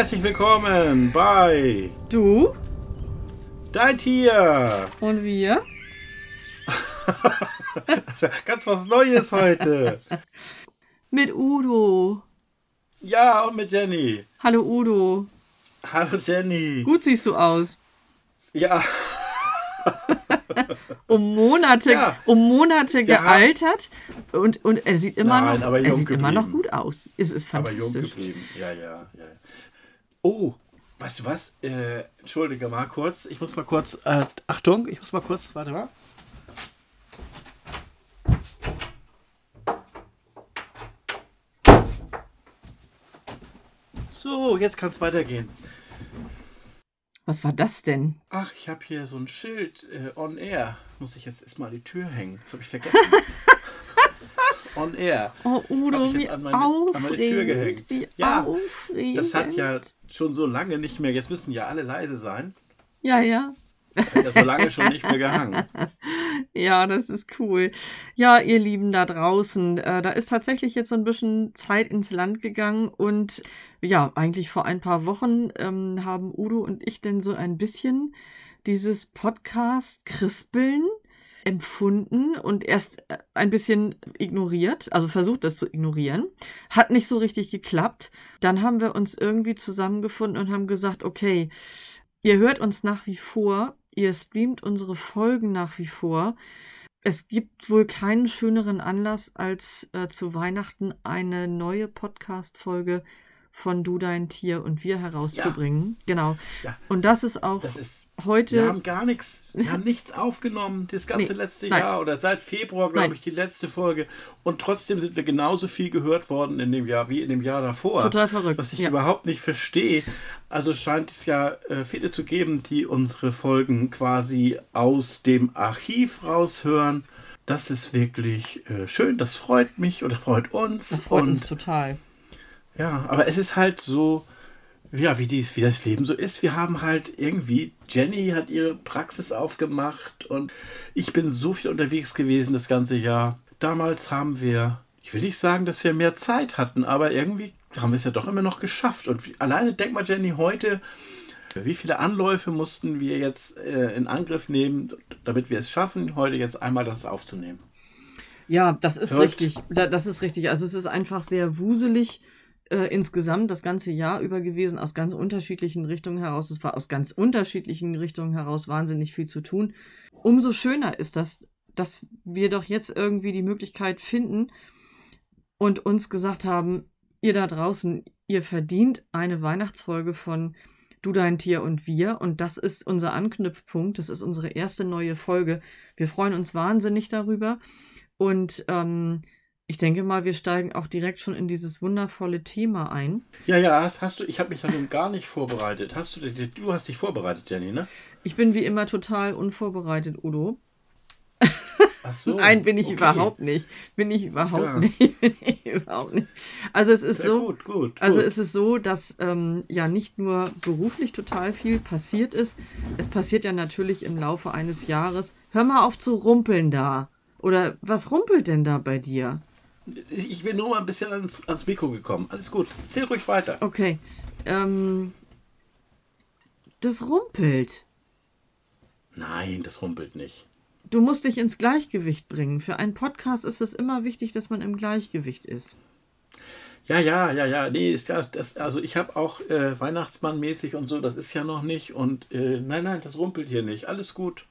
Herzlich willkommen bei Du Dein Tier. und wir. Das ist ja ganz was Neues heute. Mit Udo. Ja, und mit Jenny. Hallo Udo. Hallo Jenny. Gut siehst du aus. Ja, Um Monate, Ja. um Monate haben- gealtert und, und er sieht immer Nein, noch, er sieht immer noch gut aus. Es ist aber jung fantastisch. geblieben. Ja, ja, ja. Oh, weißt du was? Äh, entschuldige mal kurz. Ich muss mal kurz. Äh, Achtung, ich muss mal kurz. Warte mal. So, jetzt kann es weitergehen. Was war das denn? Ach, ich habe hier so ein Schild äh, on air. Muss ich jetzt erstmal an die Tür hängen. Das habe ich vergessen. on air. Oh Hab Udo, ich jetzt an meine- an meine Tür gehängt. Ja, aufregend. Das hat ja schon so lange nicht mehr. Jetzt müssen ja alle leise sein. Ja, ja. Hat ja so lange schon nicht mehr gehangen. Ja, das ist cool. Ja, ihr Lieben da draußen, äh, da ist tatsächlich jetzt so ein bisschen Zeit ins Land gegangen und ja, eigentlich vor ein paar Wochen ähm, haben Udo und ich denn so ein bisschen dieses Podcast Krispeln empfunden und erst äh, ein bisschen ignoriert, also versucht das zu ignorieren. Hat nicht so richtig geklappt. Dann haben wir uns irgendwie zusammengefunden und haben gesagt, okay, ihr hört uns nach wie vor, ihr streamt unsere Folgen nach wie vor. Es gibt wohl keinen schöneren Anlass, als äh, zu Weihnachten eine neue Podcast-Folge von Du, dein Tier und wir herauszubringen. Genau. Ja. Und das ist auch Das ist. heute. Wir haben gar nichts, wir haben nichts aufgenommen, das ganze Nee, letzte nein. Jahr oder seit Februar, glaube ich, die letzte Folge. Und trotzdem sind wir genauso viel gehört worden in dem Jahr wie in dem Jahr davor. Total verrückt, Was ich ja. überhaupt nicht verstehe. Also scheint es ja äh, viele zu geben, die unsere Folgen quasi aus dem Archiv raushören. Das ist wirklich äh, schön, das freut mich oder freut uns. das freut und uns total. Ja, aber es ist halt so, ja, wie, dies, wie das Leben so ist. Wir haben halt irgendwie, Jenny hat ihre Praxis aufgemacht und ich bin so viel unterwegs gewesen das ganze Jahr. Damals haben wir, ich will nicht sagen, dass wir mehr Zeit hatten, aber irgendwie haben wir es ja doch immer noch geschafft. Und wie, alleine denk mal, Jenny, heute, wie viele Anläufe mussten wir jetzt äh, in Angriff nehmen, damit wir es schaffen, heute jetzt einmal das aufzunehmen? Ja, das ist Verrückt. richtig. Da, das ist richtig. Also es ist einfach sehr wuselig äh, insgesamt das ganze Jahr über gewesen, aus ganz unterschiedlichen Richtungen heraus. Es war aus ganz unterschiedlichen Richtungen heraus wahnsinnig viel zu tun. Umso schöner ist das, dass wir doch jetzt irgendwie die Möglichkeit finden und uns gesagt haben, ihr da draußen, ihr verdient eine Weihnachtsfolge von Du, dein Tier und wir. Und das ist unser Anknüpfpunkt. Das ist unsere erste neue Folge. Wir freuen uns wahnsinnig darüber. Und ähm, ich denke mal, wir steigen auch direkt schon in dieses wundervolle Thema ein. Ja, ja, hast, hast du, ich habe mich da nun gar nicht vorbereitet. Hast du, du hast dich vorbereitet, Jenny, ne? Ich bin wie immer total unvorbereitet, Udo. Ach so. Nein, bin ich okay. überhaupt nicht. Bin ich überhaupt Ja. nicht. Bin ich überhaupt nicht. Also es ist Sehr so. gut, gut. Also gut. es ist so, dass ähm, ja nicht nur beruflich total viel passiert ist, es passiert ja natürlich im Laufe eines Jahres. Hör mal auf zu rumpeln da. Oder was rumpelt denn da bei dir? Ich bin nur mal ein bisschen ans, ans Mikro gekommen. Alles gut. Erzähl ruhig weiter. Okay. Ähm, das rumpelt. Nein, das rumpelt nicht. Du musst dich ins Gleichgewicht bringen. Für einen Podcast ist es immer wichtig, dass man im Gleichgewicht ist. Ja, ja, ja, ja. Nee, ist ja, das, also ich habe auch äh, Weihnachtsmann-mäßig und so, das ist ja noch nicht. Und äh, nein, nein, das rumpelt hier nicht. Alles gut.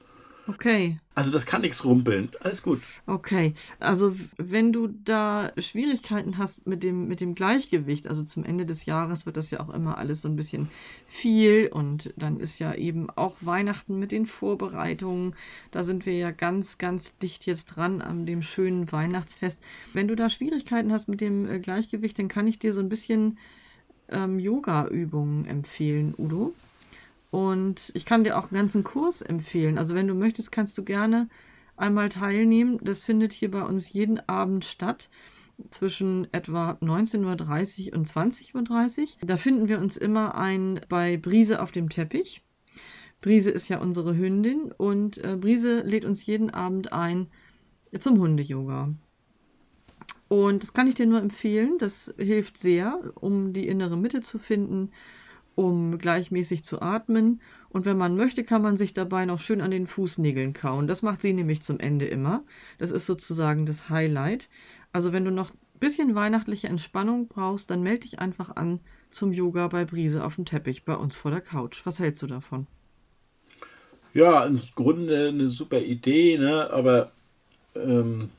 Okay, Also das kann nichts rumpeln. Alles gut. okay. Also wenn du da Schwierigkeiten hast mit dem, mit dem Gleichgewicht, also zum Ende des Jahres wird das ja auch immer alles so ein bisschen viel und dann ist ja eben auch Weihnachten mit den Vorbereitungen. Da sind wir ja ganz, ganz dicht jetzt dran an dem schönen Weihnachtsfest. Wenn du da Schwierigkeiten hast mit dem äh, Gleichgewicht, dann kann ich dir so ein bisschen ähm, Yoga-Übungen empfehlen, Udo. Und ich kann dir auch einen ganzen Kurs empfehlen. Also wenn du möchtest, kannst du gerne einmal teilnehmen. Das findet hier bei uns jeden Abend statt zwischen etwa 19.30 Uhr und 20.30 Uhr. Da finden wir uns immer ein bei Brise auf dem Teppich. Brise ist ja unsere Hündin und äh, Brise lädt uns jeden Abend ein zum Hunde-Yoga. Und das kann ich dir nur empfehlen. Das hilft sehr, um die innere Mitte zu finden um gleichmäßig zu atmen. Und wenn man möchte, kann man sich dabei noch schön an den Fußnägeln kauen. Das macht sie nämlich zum Ende immer. Das ist sozusagen das Highlight. Also wenn du noch ein bisschen weihnachtliche Entspannung brauchst, dann melde dich einfach an zum Yoga bei Brise auf dem Teppich bei uns vor der Couch. Was hältst du davon? Ja, im Grunde eine super Idee, ne? aber ähm,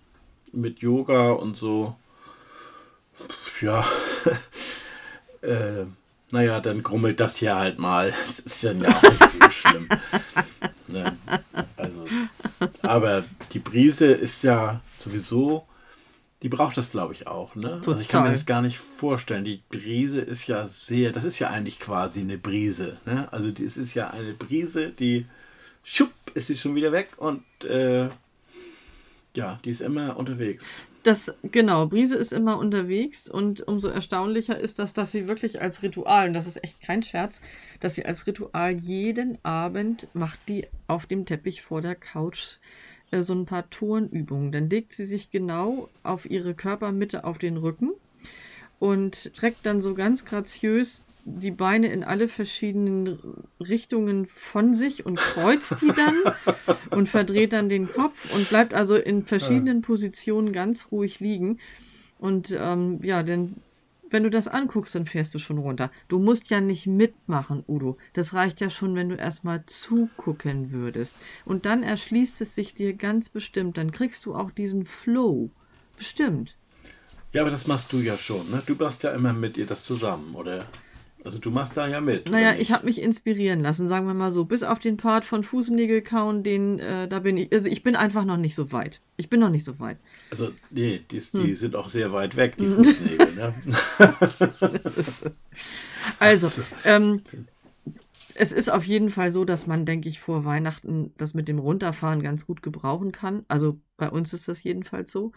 mit Yoga und so, ja, äh, naja, dann grummelt das hier halt mal. Das ist ja auch nicht so schlimm. Ne? Also, aber die Brise ist ja sowieso, die braucht das, glaube ich, auch. Ne? Also ich kann mir das gar nicht vorstellen. Die Brise ist ja sehr, das ist ja eigentlich quasi eine Brise. Ne? Also das ist ja eine Brise, die schupp, ist sie schon wieder weg und äh, ja, die ist immer unterwegs. Das, genau, Brise ist immer unterwegs und umso erstaunlicher ist das, dass sie wirklich als Ritual, und das ist echt kein Scherz, dass sie als Ritual jeden Abend macht die auf dem Teppich vor der Couch äh, so ein paar Turnübungen. Dann legt sie sich genau auf ihre Körpermitte auf den Rücken und streckt dann so ganz graziös die Beine in alle verschiedenen Richtungen von sich und kreuzt die dann und verdreht dann den Kopf und bleibt also in verschiedenen Positionen ganz ruhig liegen. Und ähm, ja, denn wenn du das anguckst, dann fährst du schon runter. Du musst ja nicht mitmachen, Udo. Das reicht ja schon, wenn du erstmal zugucken würdest. Und dann erschließt es sich dir ganz bestimmt. Dann kriegst du auch diesen Flow. Bestimmt. Ja, aber das machst du ja schon, ne? Du machst ja immer mit ihr das zusammen, oder? Also du machst da ja mit. Naja, ich habe mich inspirieren lassen, sagen wir mal so. Bis auf den Part von Fußnägel kauen, den, äh, da bin ich, also ich bin einfach noch nicht so weit. Ich bin noch nicht so weit. Also, nee, die, die hm. sind auch sehr weit weg, die Fußnägel, ne? also, also, ähm, es ist auf jeden Fall so, dass man, denke ich, vor Weihnachten das mit dem Runterfahren ganz gut gebrauchen kann. Also bei uns ist das jedenfalls so.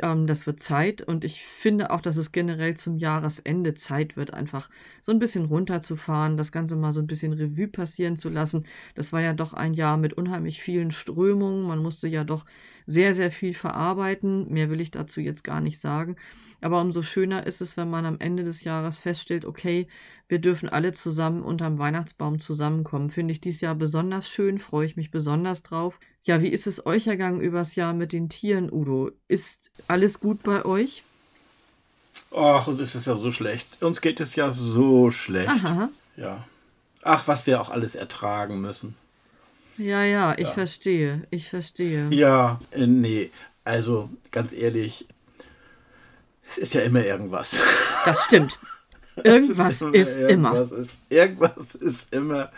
Ähm, das wird Zeit und ich finde auch, dass es generell zum Jahresende Zeit wird, einfach so ein bisschen runterzufahren, das Ganze mal so ein bisschen Revue passieren zu lassen. Das war ja doch ein Jahr mit unheimlich vielen Strömungen. Man musste ja doch sehr, sehr viel verarbeiten. Mehr will ich dazu jetzt gar nicht sagen. Aber umso schöner ist es, wenn man am Ende des Jahres feststellt, okay, wir dürfen alle zusammen unterm Weihnachtsbaum zusammenkommen. Finde ich dieses Jahr besonders schön, freue ich mich besonders drauf. Ja, wie ist es euch ergangen übers Jahr mit den Tieren, Udo? Ist alles gut bei euch? Ach, und es ist ja so schlecht. Uns geht es ja so schlecht. Aha. Ja. Ach, was wir auch alles ertragen müssen. Ja, ja, ich ja. verstehe. Ich verstehe. Ja, äh, nee. Also, ganz ehrlich, es ist ja immer irgendwas. Das stimmt. Irgendwas ist, immer, ist irgendwas immer. Ist, irgendwas ist immer.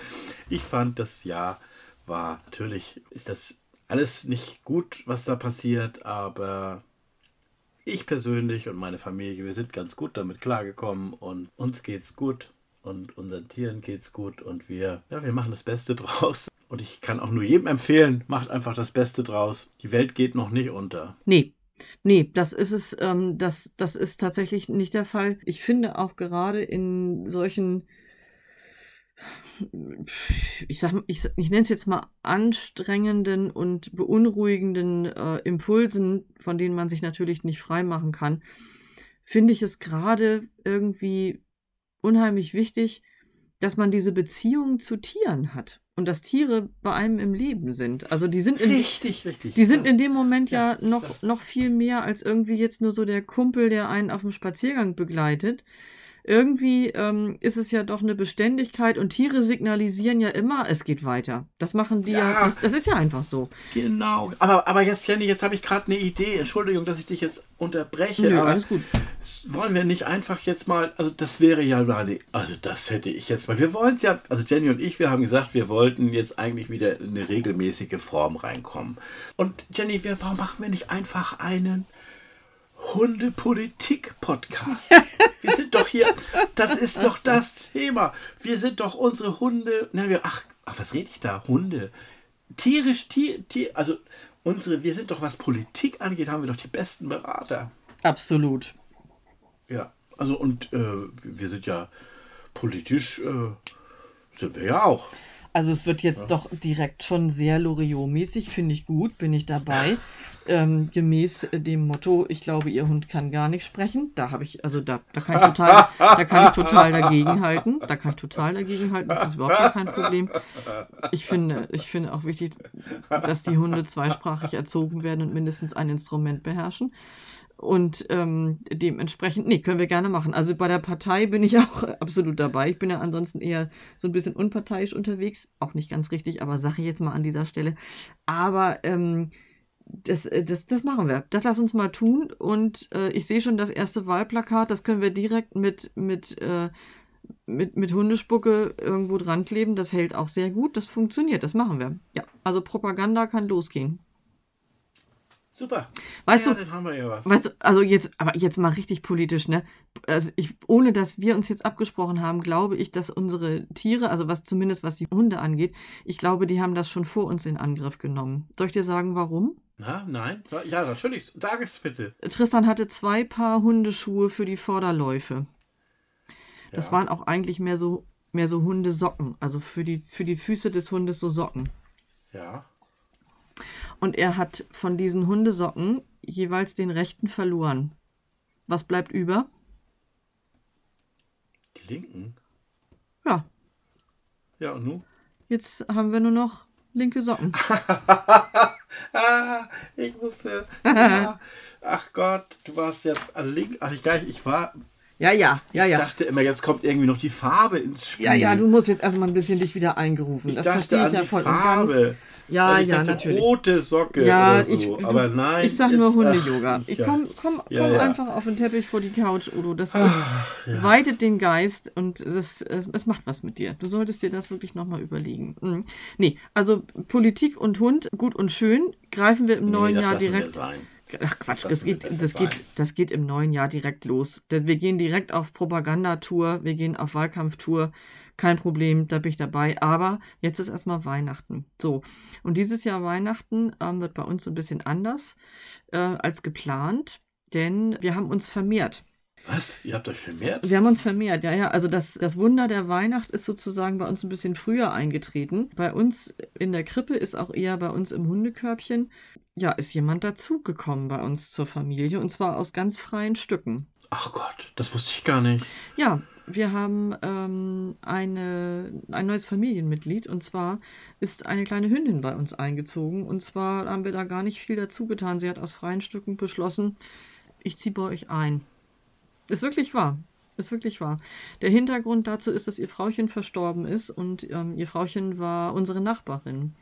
Ich fand das Jahr war natürlich, ist das alles nicht gut, was da passiert, aber ich persönlich und meine Familie, wir sind ganz gut damit klargekommen und uns geht's gut und unseren Tieren geht's gut und wir, ja, wir machen das Beste draus. Und ich kann auch nur jedem empfehlen, macht einfach das Beste draus. Die Welt geht noch nicht unter. Nee, Nee, das ist es, ähm, das, das ist tatsächlich nicht der Fall. Ich finde auch gerade in solchen, ich sag, ich, ich nenne es jetzt mal anstrengenden und beunruhigenden äh, Impulsen, von denen man sich natürlich nicht freimachen kann, finde ich es gerade irgendwie unheimlich wichtig, dass man diese Beziehung zu Tieren hat und dass Tiere bei einem im Leben sind. Also die sind in, richtig, richtig. Die sind in dem Moment ja, ja noch, noch viel mehr als irgendwie jetzt nur so der Kumpel, der einen auf dem Spaziergang begleitet, irgendwie ähm, ist es ja doch eine Beständigkeit und Tiere signalisieren ja immer, es geht weiter. Das machen die ja, ja das, das, ist ja einfach so. Genau. Aber, aber jetzt, Jenny, jetzt habe ich gerade eine Idee. Entschuldigung, dass ich dich jetzt unterbreche. Nö, aber alles gut. Wollen wir nicht einfach jetzt mal, also das wäre ja mal, also das hätte ich jetzt mal. Wir wollen es ja, also Jenny und ich, wir haben gesagt, wir wollten jetzt eigentlich wieder in eine regelmäßige Form reinkommen. Und Jenny, wir, warum machen wir nicht einfach einen Hundepolitik-Podcast. Wir sind doch hier, das ist doch das Thema. Wir sind doch unsere Hunde. Na, wir, ach, ach, was rede ich da? Hunde. Tierisch, Tier, Tier, also unsere, wir sind doch, was Politik angeht, haben wir doch die besten Berater. Absolut. Ja, also und äh, wir sind ja politisch, äh, sind wir ja auch. Also es wird jetzt ja. doch direkt schon sehr Loriot-mäßig, finde ich gut, bin ich dabei. Ähm, gemäß dem Motto, ich glaube, ihr Hund kann gar nicht sprechen. Da habe ich, also da, da kann ich total, da kann ich total dagegenhalten. Da kann ich total dagegenhalten. Das ist überhaupt kein Problem. Ich finde, ich finde auch wichtig, dass die Hunde zweisprachig erzogen werden und mindestens ein Instrument beherrschen. Und ähm, dementsprechend, nee, können wir gerne machen. Also bei der Partei bin ich auch absolut dabei. Ich bin ja ansonsten eher so ein bisschen unparteiisch unterwegs. Auch nicht ganz richtig, aber sage ich jetzt mal an dieser Stelle. Aber ähm, das, äh, das, das machen wir. Das lass uns mal tun. Und äh, ich sehe schon das erste Wahlplakat, das können wir direkt mit, mit, äh, mit, mit Hundespucke irgendwo dran kleben. Das hält auch sehr gut. Das funktioniert. Das machen wir. Ja, also Propaganda kann losgehen. Super. Weißt ja, du, dann haben wir ja was. Weißt du, also jetzt, aber jetzt mal richtig politisch, ne? Also ich, ohne dass wir uns jetzt abgesprochen haben, glaube ich, dass unsere Tiere, also was zumindest was die Hunde angeht, ich glaube, die haben das schon vor uns in Angriff genommen. Soll ich dir sagen, warum? Na, nein? Ja, natürlich. Sag es bitte. Tristan hatte zwei Paar Hundeschuhe für die Vorderläufe. Das Ja. waren auch eigentlich mehr so, mehr so Hundesocken, also für die, für die Füße des Hundes so Socken. Ja. Und er hat von diesen Hundesocken jeweils den rechten verloren. Was bleibt über? Die Linken? Ja, Ja, und nun? jetzt haben wir nur noch linke Socken. Ah, ich musste. Ja. Ach Gott, du warst jetzt an link. Ach, ich, gar nicht, ich war. Ja, ja, ja, ich ja. dachte immer, jetzt kommt irgendwie noch die Farbe ins Spiel. Ja, ja, du musst jetzt erstmal ein bisschen dich wieder eingerufen. ich das dachte verstehe an ich ja die voll Farbe. Ja, ich ja, dachte, natürlich. rote Socke Ja, oder so. ich, du, aber nein. ich sag nur Hunde-Yoga. Ich komm, komm, Ja, komm ja. einfach auf den Teppich vor die Couch, Udo. Das, Ach, ja. weitet den Geist und es, es, macht was mit dir. Du solltest dir das wirklich nochmal überlegen. Mhm. Nee, also Politik und Hund, gut und schön, greifen wir im Nee, neuen Jahr direkt. sein. Ach Quatsch, Das das, geht, das, geht, das geht im neuen Jahr direkt los. Wir gehen direkt auf Propagandatour, wir gehen auf Wahlkampftour. Kein Problem, da bin ich dabei. Aber jetzt ist erstmal Weihnachten. So, und dieses Jahr Weihnachten ähm, wird bei uns so ein bisschen anders äh, als geplant, denn wir haben uns vermehrt. Was? Ihr habt euch vermehrt? Wir haben uns vermehrt, ja, ja. Also das, das Wunder der Weihnacht ist sozusagen bei uns ein bisschen früher eingetreten. Bei uns in der Krippe ist auch eher bei uns im Hundekörbchen, ja, ist jemand dazugekommen bei uns zur Familie und zwar aus ganz freien Stücken. Ach Gott, das wusste ich gar nicht. Ja, wir haben ähm, eine, ein neues Familienmitglied und zwar ist eine kleine Hündin bei uns eingezogen und zwar haben wir da gar nicht viel dazu getan. Sie hat aus freien Stücken beschlossen, ich ziehe bei euch ein. Ist wirklich wahr. Ist wirklich wahr. Der Hintergrund dazu ist, dass ihr Frauchen verstorben ist und ähm, ihr Frauchen war unsere Nachbarin.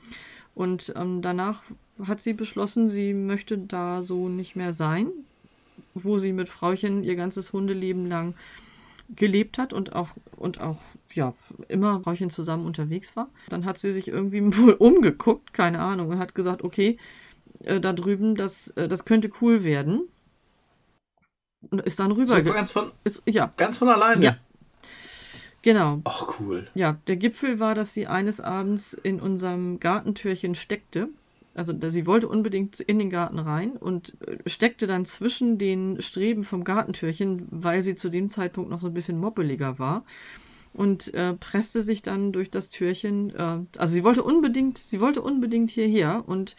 Und ähm, danach hat sie beschlossen, sie möchte da so nicht mehr sein, wo sie mit Frauchen ihr ganzes Hundeleben lang gelebt hat und auch, und auch ja, immer Frauchen zusammen unterwegs war. Dann hat sie sich irgendwie wohl umgeguckt, keine Ahnung, und hat gesagt, okay, äh, da drüben, das, äh, das könnte cool werden. Und ist dann rüber. So ganz von, ist, ja, ganz von alleine. Ja. genau. Ach cool. Ja, der Gipfel war, dass sie eines Abends in unserem Gartentürchen steckte. Also sie wollte unbedingt in den Garten rein und äh, steckte dann zwischen den Streben vom Gartentürchen, weil sie zu dem Zeitpunkt noch so ein bisschen moppeliger war. Und äh, presste sich dann durch das Türchen. Äh, also sie wollte unbedingt, sie wollte unbedingt hierher. Und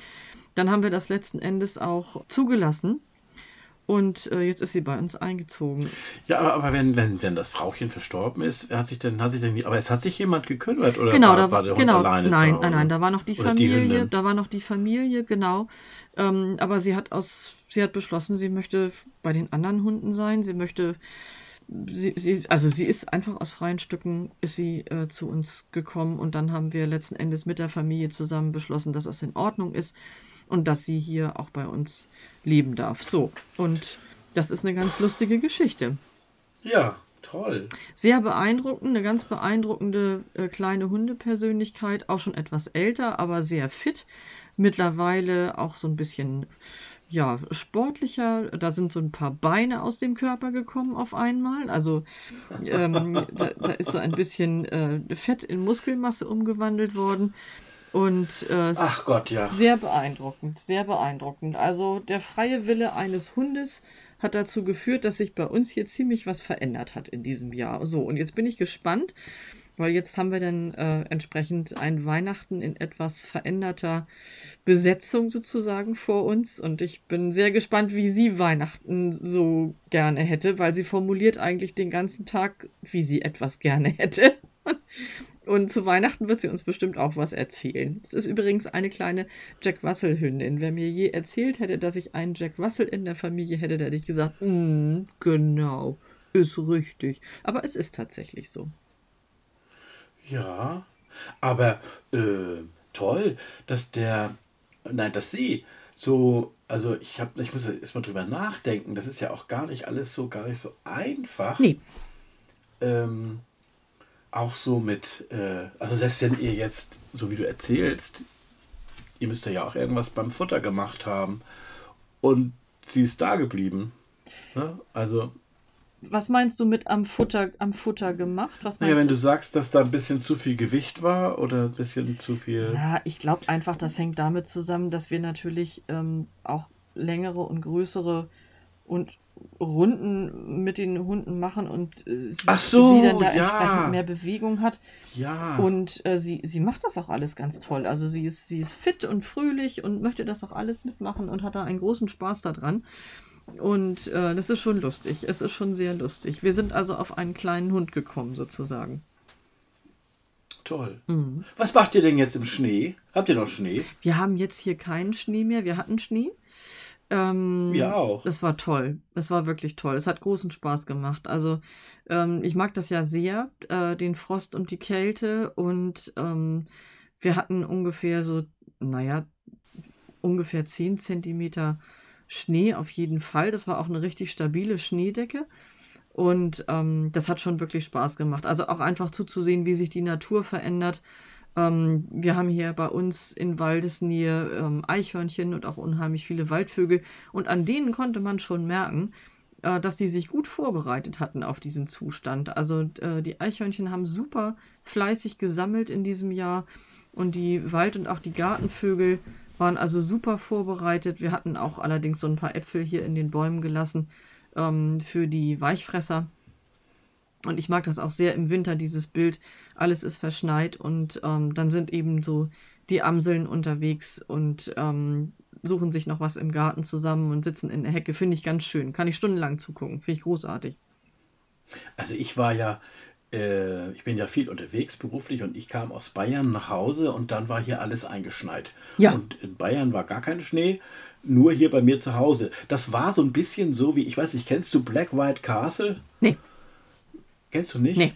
dann haben wir das letzten Endes auch zugelassen. Und äh, jetzt ist sie bei uns eingezogen. Ja, aber, aber wenn, wenn, wenn das Frauchen verstorben ist, hat sich denn, hat sich denn, aber es hat sich jemand gekümmert oder genau, war, da, war der Hund genau, alleine nein, nein, nein, da war noch die Oder die Familie, Hündin? da war noch die Familie, genau. Ähm, aber sie hat aus, sie hat beschlossen, sie möchte bei den anderen Hunden sein. Sie möchte, sie, sie, also sie ist einfach aus freien Stücken ist sie äh, zu uns gekommen und dann haben wir letzten Endes mit der Familie zusammen beschlossen, dass es in Ordnung ist und dass sie hier auch bei uns leben darf. So und das ist eine ganz lustige Geschichte. Ja, toll. Sehr beeindruckend, eine ganz beeindruckende äh, kleine Hundepersönlichkeit, auch schon etwas älter, aber sehr fit. Mittlerweile auch so ein bisschen ja, sportlicher. Da sind so ein paar Beine aus dem Körper gekommen auf einmal. Also ähm, da, da ist so ein bisschen äh, Fett in Muskelmasse umgewandelt worden. Und äh, Ach Gott, ja. sehr beeindruckend, sehr beeindruckend. Also der freie Wille eines Hundes hat dazu geführt, dass sich bei uns hier ziemlich was verändert hat in diesem Jahr. So, und jetzt bin ich gespannt, weil jetzt haben wir dann äh, entsprechend ein Weihnachten in etwas veränderter Besetzung sozusagen vor uns. Und ich bin sehr gespannt, wie sie Weihnachten so gerne hätte, weil sie formuliert eigentlich den ganzen Tag, wie sie etwas gerne hätte. Und zu Weihnachten wird sie uns bestimmt auch was erzählen. Es ist übrigens eine kleine Jack Russell-Hündin. Wer mir je erzählt hätte, dass ich einen Jack Russell in der Familie hätte, da hätte ich gesagt, mm, genau, ist richtig. Aber es ist tatsächlich so. Ja, aber äh, toll, dass der, nein, dass sie so, also ich habe, ich muss erst mal drüber nachdenken. Das ist ja auch gar nicht alles so, gar nicht so einfach. Nee. Ähm, auch so mit, äh, also selbst wenn ihr jetzt, so wie du erzählst, ihr müsst ja auch irgendwas beim Futter gemacht haben und sie ist da geblieben. Ne? Also was meinst du mit am Futter, am Futter gemacht? Was naja, wenn du? du sagst, dass da ein bisschen zu viel Gewicht war oder ein bisschen zu viel. Ja, ich glaube einfach, das hängt damit zusammen, dass wir natürlich ähm, auch längere und größere und Runden mit den Hunden machen und äh, sie, so, sie dann da ja. entsprechend mehr Bewegung hat. Ja. Und äh, sie, sie macht das auch alles ganz toll. Also sie ist, sie ist fit und fröhlich und möchte das auch alles mitmachen und hat da einen großen Spaß daran. Und äh, das ist schon lustig. Es ist schon sehr lustig. Wir sind also auf einen kleinen Hund gekommen, sozusagen. Toll. Mhm. Was macht ihr denn jetzt im Schnee? Habt ihr noch Schnee? Wir haben jetzt hier keinen Schnee mehr. Wir hatten Schnee. Ähm, Wir auch. Das war toll. Das war wirklich toll. Es hat großen Spaß gemacht. Also ähm, ich mag das ja sehr, äh, den Frost und die Kälte. Und ähm, wir hatten ungefähr so, naja, ungefähr 10 Zentimeter Schnee auf jeden Fall. Das war auch eine richtig stabile Schneedecke. Und ähm, das hat schon wirklich Spaß gemacht. Also auch einfach zuzusehen, wie sich die Natur verändert. Ähm, wir haben hier bei uns in Waldesnähe ähm, Eichhörnchen und auch unheimlich viele Waldvögel. Und an denen konnte man schon merken, äh, dass die sich gut vorbereitet hatten auf diesen Zustand. Also äh, die Eichhörnchen haben super fleißig gesammelt in diesem Jahr. Und die Wald- und auch die Gartenvögel waren also super vorbereitet. Wir hatten auch allerdings so ein paar Äpfel hier in den Bäumen gelassen ähm, für die Weichfresser. Und ich mag das auch sehr im Winter, dieses Bild. Alles ist verschneit und ähm, dann sind eben so die Amseln unterwegs und ähm, suchen sich noch was im Garten zusammen und sitzen in der Hecke. Finde ich ganz schön. Kann ich stundenlang zugucken. Finde ich großartig. Also ich war ja äh, ich bin ja viel unterwegs beruflich und ich kam aus Bayern nach Hause und dann war hier alles eingeschneit. Ja. Und in Bayern war gar kein Schnee, nur hier bei mir zu Hause. Das war so ein bisschen so wie, ich weiß nicht, kennst du Black White Castle? Nee. Kennst du nicht? Nee.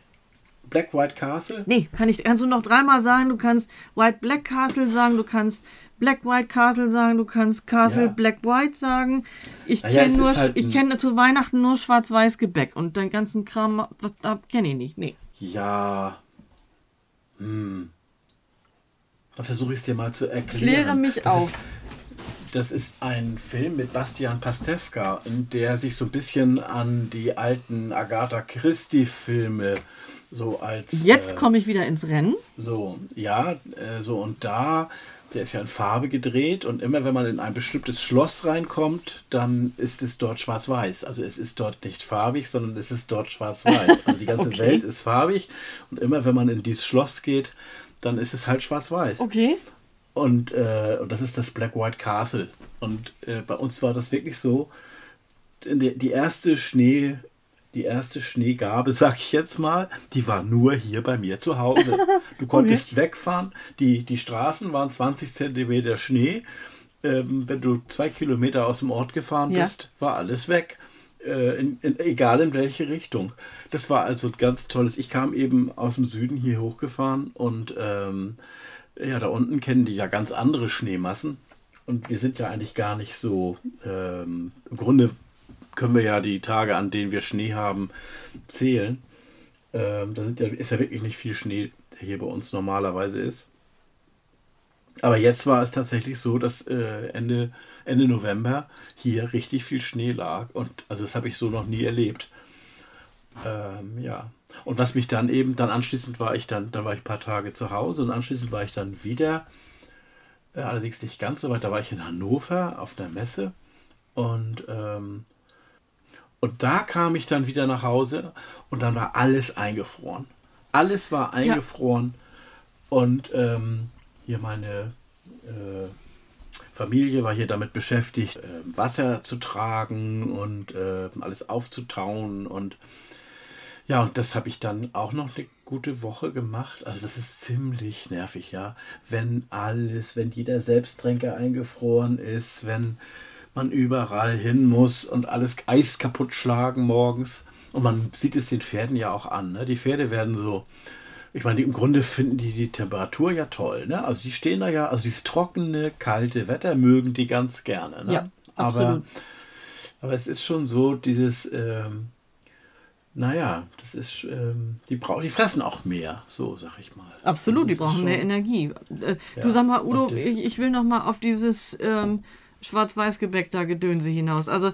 Black White Castle? Nee, kann ich, kannst du noch dreimal sagen, du kannst White Black Castle sagen, du kannst Black White Castle sagen, du kannst Castle ja. Black White sagen. Ich naja, kenne nur, halt ich kenne zu Weihnachten nur schwarz-weiß Gebäck und den ganzen Kram, da kenne ich nicht. Nee. Ja. Hm. Dann versuche ich es dir mal zu erklären. Kläre mich das auf. Ist, das ist ein Film mit Bastian Pastewka, in der sich so ein bisschen an die alten Agatha Christie-Filme so als. Jetzt äh, komme ich wieder ins Rennen. So, ja, äh, so und da der ist ja in Farbe gedreht und immer wenn man in ein bestimmtes Schloss reinkommt, dann ist es dort schwarz-weiß. Also es ist dort nicht farbig, sondern es ist dort schwarz-weiß. Also die ganze okay. Welt ist farbig und immer wenn man in dieses Schloss geht, dann ist es halt schwarz-weiß. Okay. Und, äh, und das ist das Black White Castle. Und äh, bei uns war das wirklich so, die, die erste Schnee, die erste Schneegabe, sag ich jetzt mal, die war nur hier bei mir zu Hause. Du konntest okay. wegfahren, die, die Straßen waren 20 Zentimeter Schnee. Ähm, wenn du zwei Kilometer aus dem Ort gefahren bist, ja. war alles weg. Äh, in, in, egal in welche Richtung. Das war also ganz tolles. Ich kam eben aus dem Süden hier hochgefahren und ähm, ja, da unten kennen die ja ganz andere Schneemassen. Und wir sind ja eigentlich gar nicht so, ähm, im Grunde können wir ja die Tage, an denen wir Schnee haben, zählen. Ähm, da sind ja, ist ja wirklich nicht viel Schnee, der hier bei uns normalerweise ist. Aber jetzt war es tatsächlich so, dass äh, Ende, Ende November hier richtig viel Schnee lag. Und also das habe ich so noch nie erlebt. Ähm, ja. Und was mich dann eben, dann anschließend war ich dann, dann war ich ein paar Tage zu Hause und anschließend war ich dann wieder, äh, allerdings nicht ganz so weit, da war ich in Hannover auf der Messe und ähm, und da kam ich dann wieder nach Hause und dann war alles eingefroren. Alles war eingefroren. Ja. Und ähm, hier meine äh, Familie war hier damit beschäftigt, äh, Wasser zu tragen und äh, alles aufzutauen. Und ja, und das habe ich dann auch noch eine gute Woche gemacht. Also das ist ziemlich nervig, ja. Wenn alles, wenn jeder Selbsttränker eingefroren ist, wenn man überall hin muss und alles Eis kaputt schlagen morgens. Und man sieht es den Pferden ja auch an. Ne? Die Pferde werden so, ich meine, im Grunde finden die die Temperatur ja toll. Ne? Also die stehen da ja, also dieses trockene, kalte Wetter mögen die ganz gerne. Ne? Ja, absolut. Aber, aber es ist schon so, dieses, ähm, naja, das ist, ähm, die, brauch, die fressen auch mehr, so sag ich mal. Absolut, die brauchen mehr Energie. Äh, ja, du sag mal, Udo, ich, ich, will noch mal auf dieses ähm, Schwarz-Weiß-Gebäck da Gedönse hinaus. Also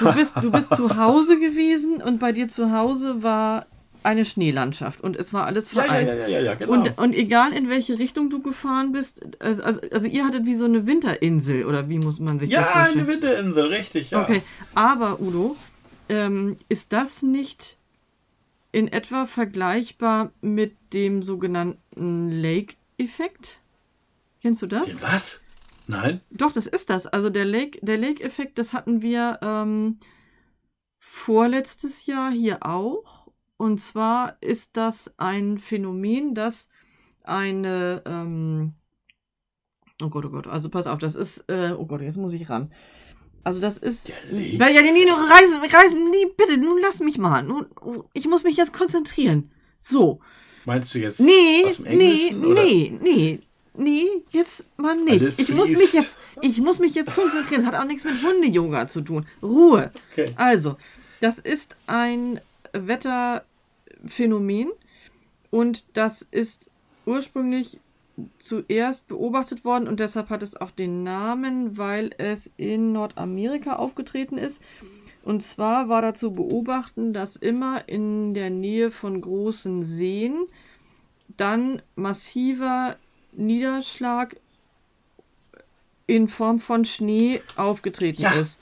du bist, du bist zu Hause gewesen und bei dir zu Hause war eine Schneelandschaft und es war alles vereist. Ja, ja, ja, ja, genau. Und, und egal in welche Richtung du gefahren bist, äh, also, also ihr hattet wie so eine Winterinsel oder wie muss man sich ja, das vorstellen? Ja, eine Winterinsel, richtig, ja. Okay, aber Udo, ähm, ist das nicht in etwa vergleichbar mit dem sogenannten Lake-Effekt? Kennst du das? Den was? Nein. Doch, das ist das. Also der Lake, der Lake-Effekt, das hatten wir ähm, vorletztes Jahr hier auch. Und zwar ist das ein Phänomen, das eine ähm, Oh Gott, oh Gott, also pass auf, das ist, äh, oh Gott, jetzt muss ich ran. Also das ist. Ja, ja, nee, nur reisen, reisen, nee, bitte, nun lass mich mal. Nun, ich muss mich jetzt konzentrieren. So. Meinst du jetzt nee, aus dem Englischen, nee, oder? nee, nee, nee, jetzt mal nicht. ich muss mich jetzt, ich muss mich jetzt konzentrieren. Das hat auch nichts mit Hunde-Yoga zu tun. Ruhe. Okay. Also, das ist ein Wetterphänomen und das ist ursprünglich zuerst beobachtet worden und deshalb hat es auch den Namen, weil es in Nordamerika aufgetreten ist. Und zwar war da zu beobachten, dass immer in der Nähe von großen Seen dann massiver Niederschlag in Form von Schnee aufgetreten ja. ist.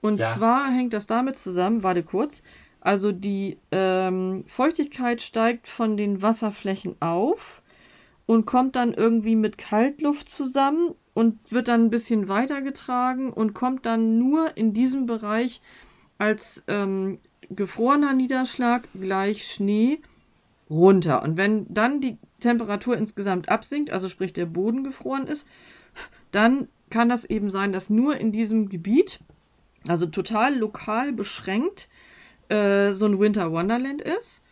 Und ja. zwar hängt das damit zusammen, warte kurz, also die ähm, Feuchtigkeit steigt von den Wasserflächen auf und kommt dann irgendwie mit Kaltluft zusammen und wird dann ein bisschen weitergetragen und kommt dann nur in diesem Bereich als ähm, gefrorener Niederschlag gleich Schnee runter. Und wenn dann die Temperatur insgesamt absinkt, also sprich der Boden gefroren ist, dann kann das eben sein, dass nur in diesem Gebiet, also total lokal beschränkt, äh, so ein Winter Wonderland ist.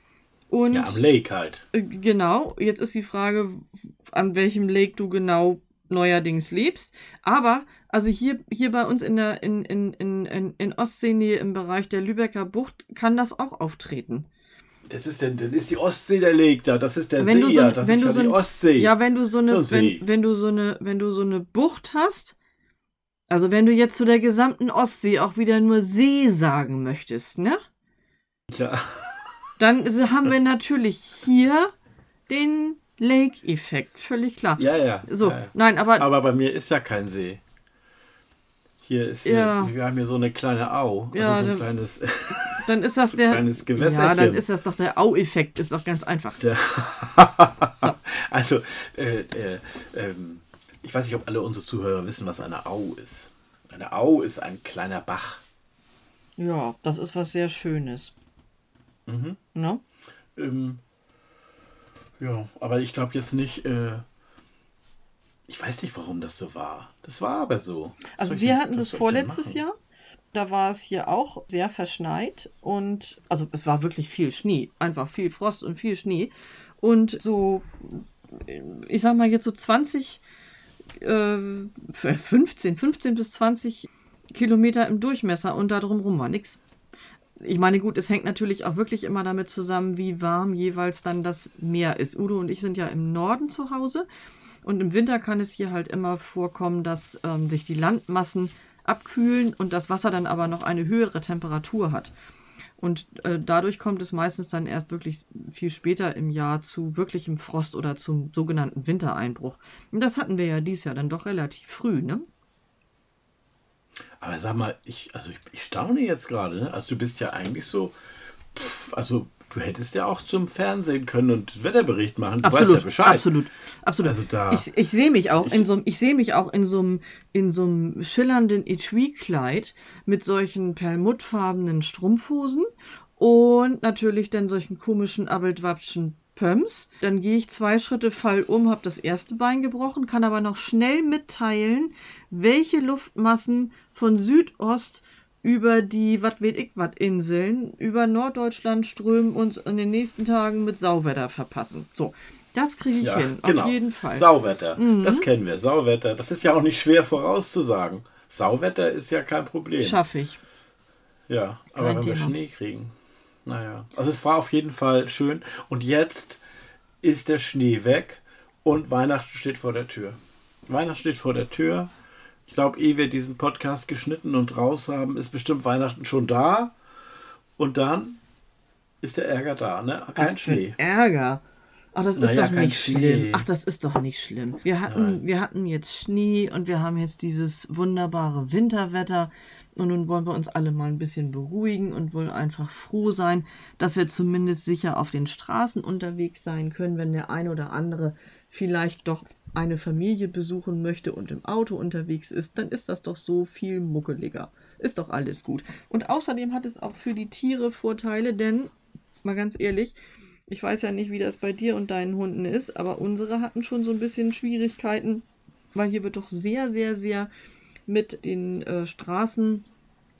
Und, ja, am Lake halt. Äh, genau, jetzt ist die Frage, an welchem Lake du genau neuerdings lebst. Aber, also hier, hier bei uns in der in, in, in, in Ostseenähe im Bereich der Lübecker Bucht kann das auch auftreten. Das ist, der, das ist die Ostsee der Lake da, das ist der wenn See, so, ja, das ist ja so die Ostsee. Ja, wenn du so eine, so wenn, wenn, du so eine, wenn du so eine Bucht hast, also wenn du jetzt zu der gesamten Ostsee auch wieder nur See sagen möchtest, ne? Ja. Dann haben wir natürlich hier den Lake-Effekt, völlig klar. Ja, ja. So, ja, ja. nein, aber. Aber bei mir ist ja kein See. Hier ist, ja. Hier, wir haben hier so eine kleine Au, also ja, so ein kleines, dann ist das so der, kleines Gewässerchen. Ja, dann ist das doch der Au-Effekt, ist doch ganz einfach. so. Also, äh, äh, ähm, ich weiß nicht, ob alle unsere Zuhörer wissen, was eine Au ist. Eine Au ist ein kleiner Bach. Ja, das ist was sehr Schönes. Mhm. No? Ähm, ja, aber ich glaube jetzt nicht, äh, ich weiß nicht, warum das so war. Das war aber so. Was also wir hatten das vorletztes Jahr. Da war es hier auch sehr verschneit und also es war wirklich viel Schnee, einfach viel Frost und viel Schnee und so, ich sag mal jetzt so 20, äh, 15, 15 bis 20 Kilometer im Durchmesser und da drumherum war nichts. Ich meine, gut, es hängt natürlich auch wirklich immer damit zusammen, wie warm jeweils dann das Meer ist. Udo und ich sind ja im Norden zu Hause und im Winter kann es hier halt immer vorkommen, dass ähm, sich die Landmassen abkühlen und das Wasser dann aber noch eine höhere Temperatur hat. Und äh, dadurch kommt es meistens dann erst wirklich viel später im Jahr zu wirklichem Frost oder zum sogenannten Wintereinbruch. Und das hatten wir ja dieses Jahr dann doch relativ früh, ne? Aber sag mal, ich, also ich, ich staune jetzt gerade, ne? Also du bist ja eigentlich so, pff, also du hättest ja auch zum Fernsehen können und Wetterbericht machen. Du absolut, weißt ja Bescheid. Absolut, absolut. Also da- ich ich sehe mich auch Ich- in so einem, ich sehe mich auch in so einem, in so einem schillernden Etui-Kleid mit solchen perlmuttfarbenen Strumpfhosen und natürlich dann solchen komischen Abeltwapschen Pumps. Dann gehe ich zwei Schritte, fall um, habe das erste Bein gebrochen, kann aber noch schnell mitteilen, welche Luftmassen von Südost über die wat weet ich wat Inseln über Norddeutschland strömen uns in den nächsten Tagen mit Sauwetter verpassen. So, das kriege ich Ja, hin, genau. auf jeden Fall. Mhm. Sauwetter, das kennen wir. Sauwetter, das ist ja auch nicht schwer vorauszusagen. Sauwetter ist ja kein Problem. Schaffe ich. Ja, aber Kein wenn wir Thema. Schnee kriegen. Naja, also es war auf jeden Fall schön. Und jetzt ist der Schnee weg und Weihnachten steht vor der Tür. Weihnachten steht vor der Tür. Ich glaube, ehe wir diesen Podcast geschnitten und raus haben, ist bestimmt Weihnachten schon da. Und dann ist der Ärger da, ne? Kein ein Schnee. Ärger. Ach, das ist Naja, doch nicht Schnee. schlimm. Ach, das ist doch nicht schlimm. Wir hatten, wir hatten jetzt Schnee und wir haben jetzt dieses wunderbare Winterwetter. Und nun wollen wir uns alle mal ein bisschen beruhigen und wollen einfach froh sein, dass wir zumindest sicher auf den Straßen unterwegs sein können, wenn der eine oder andere vielleicht doch eine Familie besuchen möchte und im Auto unterwegs ist, dann ist das doch so viel muckeliger. Ist doch alles gut. Und außerdem hat es auch für die Tiere Vorteile, denn, mal ganz ehrlich, ich weiß ja nicht, wie das bei dir und deinen Hunden ist, aber unsere hatten schon so ein bisschen Schwierigkeiten, weil hier wird doch sehr, sehr, sehr mit den äh,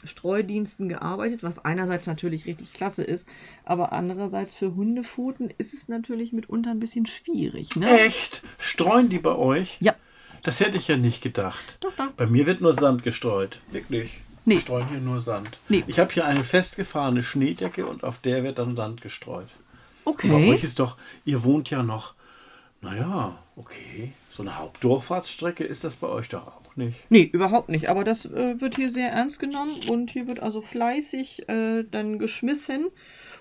Straßenstreudiensten gearbeitet, was einerseits natürlich richtig klasse ist, aber andererseits für Hundepfoten ist es natürlich mitunter ein bisschen schwierig. Ne? Echt? Streuen die bei euch? Ja, Das hätte ich ja nicht gedacht. doch, doch. Bei mir wird nur Sand gestreut. Wirklich. Nee. Wir streuen hier nur Sand. Nee. Ich habe hier eine festgefahrene Schneedecke und auf der wird dann Sand gestreut. Und Bei Okay. euch ist doch, ihr wohnt ja noch, naja, okay. So eine Hauptdurchfahrtsstrecke ist das bei euch doch auch nicht. Nee, überhaupt nicht. Aber das äh, wird hier sehr ernst genommen und hier wird also fleißig äh, dann geschmissen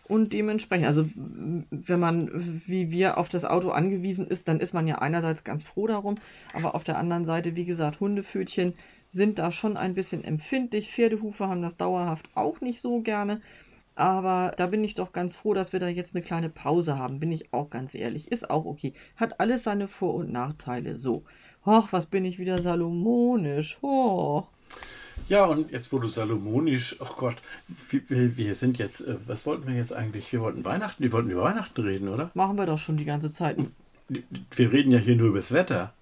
und dementsprechend, also wenn man wie wir auf das Auto angewiesen ist, dann ist man ja einerseits ganz froh darum, aber auf der anderen Seite, wie gesagt, Hundepfötchen sind da schon ein bisschen empfindlich. Pferdehufe haben das dauerhaft auch nicht so gerne. Aber da bin ich doch ganz froh, dass wir da jetzt eine kleine Pause haben, bin ich auch ganz ehrlich. Ist auch okay. Hat alles seine Vor- und Nachteile. So. Och, was bin ich wieder salomonisch. Oh. Ja, und jetzt, wo du salomonisch, oh Gott, wir, wir, sind jetzt, äh, was wollten wir jetzt eigentlich? Wir wollten Weihnachten, wir wollten über Weihnachten reden, oder? Machen wir doch schon die ganze Zeit. Wir reden ja hier nur über das Wetter.